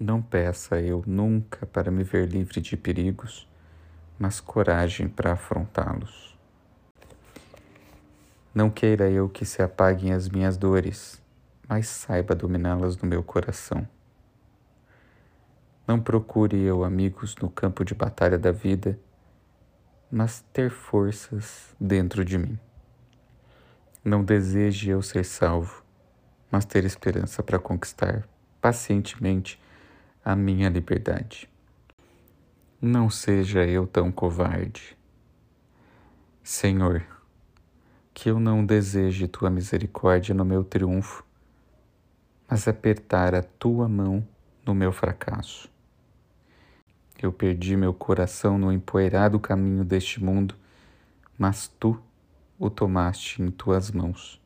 Não peça eu nunca para me ver livre de perigos, mas coragem para afrontá-los. Não queira eu que se apaguem as minhas dores, mas saiba dominá-las no meu coração. Não procure eu amigos no campo de batalha da vida, mas ter forças dentro de mim. Não deseje eu ser salvo, mas ter esperança para conquistar pacientemente a minha liberdade. Não seja eu tão covarde. Senhor, que eu não deseje tua misericórdia no meu triunfo, mas apertar a tua mão no meu fracasso. Eu perdi meu coração no empoeirado caminho deste mundo, mas tu o tomaste em tuas mãos.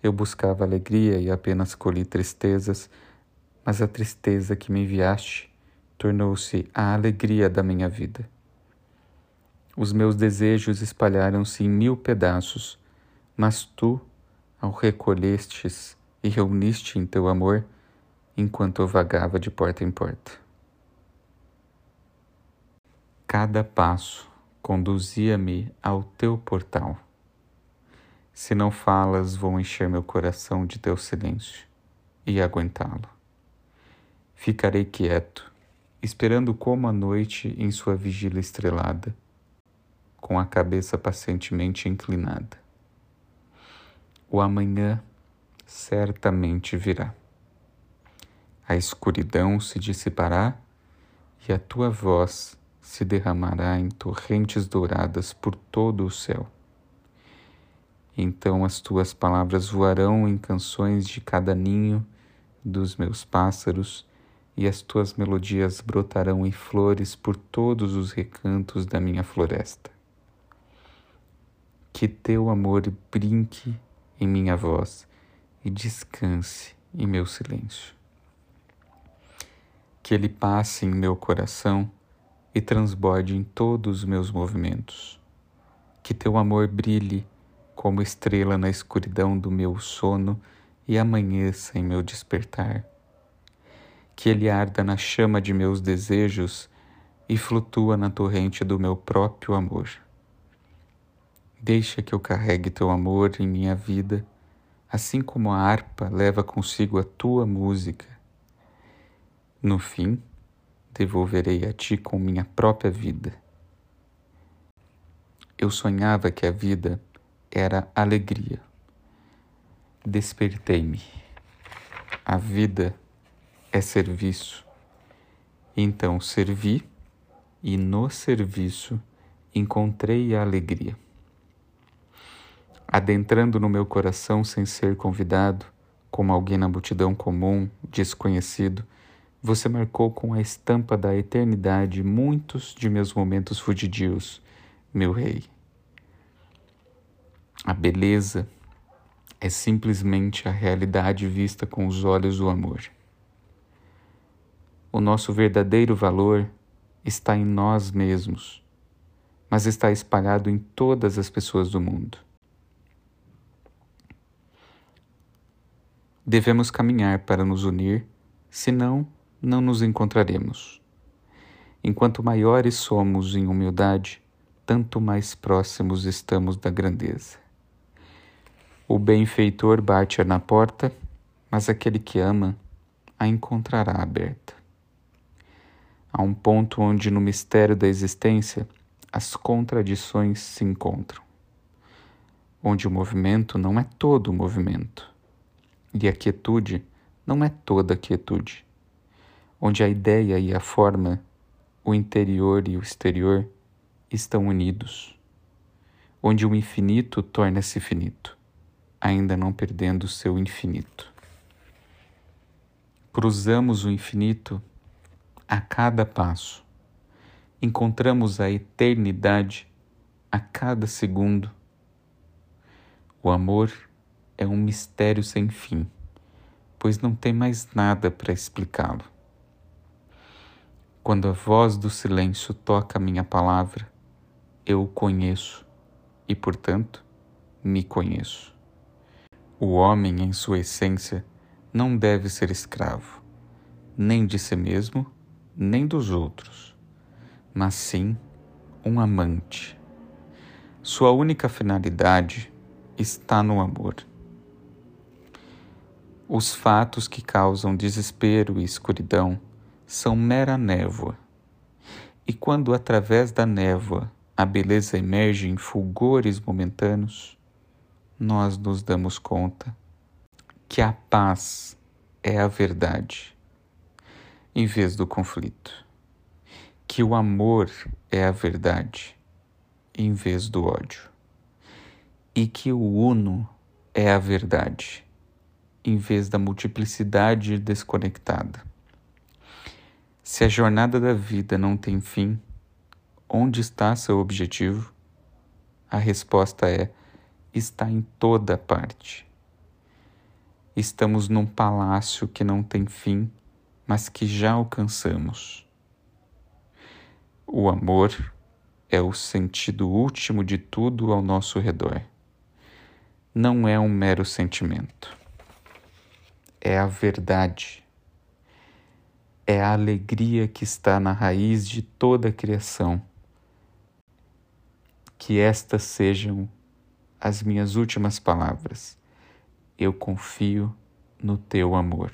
Eu buscava alegria e apenas colhi tristezas, mas a tristeza que me enviaste tornou-se a alegria da minha vida. Os meus desejos espalharam-se em mil pedaços, mas tu, ao recolhestes e reuniste em teu amor, enquanto eu vagava de porta em porta. Cada passo conduzia-me ao teu portal. Se não falas, vou encher meu coração de teu silêncio e aguentá-lo. Ficarei quieto, esperando como a noite em sua vigília estrelada com a cabeça pacientemente inclinada. O amanhã certamente virá. A escuridão se dissipará e a tua voz se derramará em torrentes douradas por todo o céu. Então as tuas palavras voarão em canções de cada ninho dos meus pássaros, e as tuas melodias brotarão em flores por todos os recantos da minha floresta que teu amor brinque em minha voz e descanse em meu silêncio. Que ele passe em meu coração e transborde em todos os meus movimentos. Que teu amor brilhe como estrela na escuridão do meu sono e amanheça em meu despertar. Que ele arda na chama de meus desejos e flutua na torrente do meu próprio amor. Deixa que eu carregue teu amor em minha vida, assim como a harpa leva consigo a tua música. No fim, devolverei a ti com minha própria vida. Eu sonhava que a vida era alegria. Despertei-me. A vida é serviço. Então servi e no serviço encontrei a alegria adentrando no meu coração sem ser convidado, como alguém na multidão comum, desconhecido, você marcou com a estampa da eternidade muitos de meus momentos fugidios, meu rei. A beleza é simplesmente a realidade vista com os olhos do amor. O nosso verdadeiro valor está em nós mesmos, mas está espalhado em todas as pessoas do mundo. Devemos caminhar para nos unir, senão não nos encontraremos. Enquanto maiores somos em humildade, tanto mais próximos estamos da grandeza. O benfeitor bate na porta, mas aquele que ama a encontrará aberta. Há um ponto onde, no mistério da existência, as contradições se encontram, onde o movimento não é todo o movimento e a quietude não é toda a quietude, onde a ideia e a forma, o interior e o exterior estão unidos, onde o infinito torna-se finito, ainda não perdendo seu infinito. Cruzamos o infinito a cada passo, encontramos a eternidade a cada segundo. O amor é um mistério sem fim, pois não tem mais nada para explicá-lo. Quando a voz do silêncio toca a minha palavra, eu o conheço e, portanto, me conheço. O homem, em sua essência, não deve ser escravo, nem de si mesmo, nem dos outros, mas sim um amante. Sua única finalidade está no amor. Os fatos que causam desespero e escuridão são mera névoa. E quando através da névoa a beleza emerge em fulgores momentâneos, nós nos damos conta que a paz é a verdade em vez do conflito, que o amor é a verdade em vez do ódio, e que o uno é a verdade em vez da multiplicidade desconectada. Se a jornada da vida não tem fim, onde está seu objetivo? A resposta é está em toda parte. Estamos num palácio que não tem fim, mas que já alcançamos. O amor é o sentido último de tudo ao nosso redor. Não é um mero sentimento. É a verdade. É a alegria que está na raiz de toda a criação. Que estas sejam as minhas últimas palavras. Eu confio no teu amor.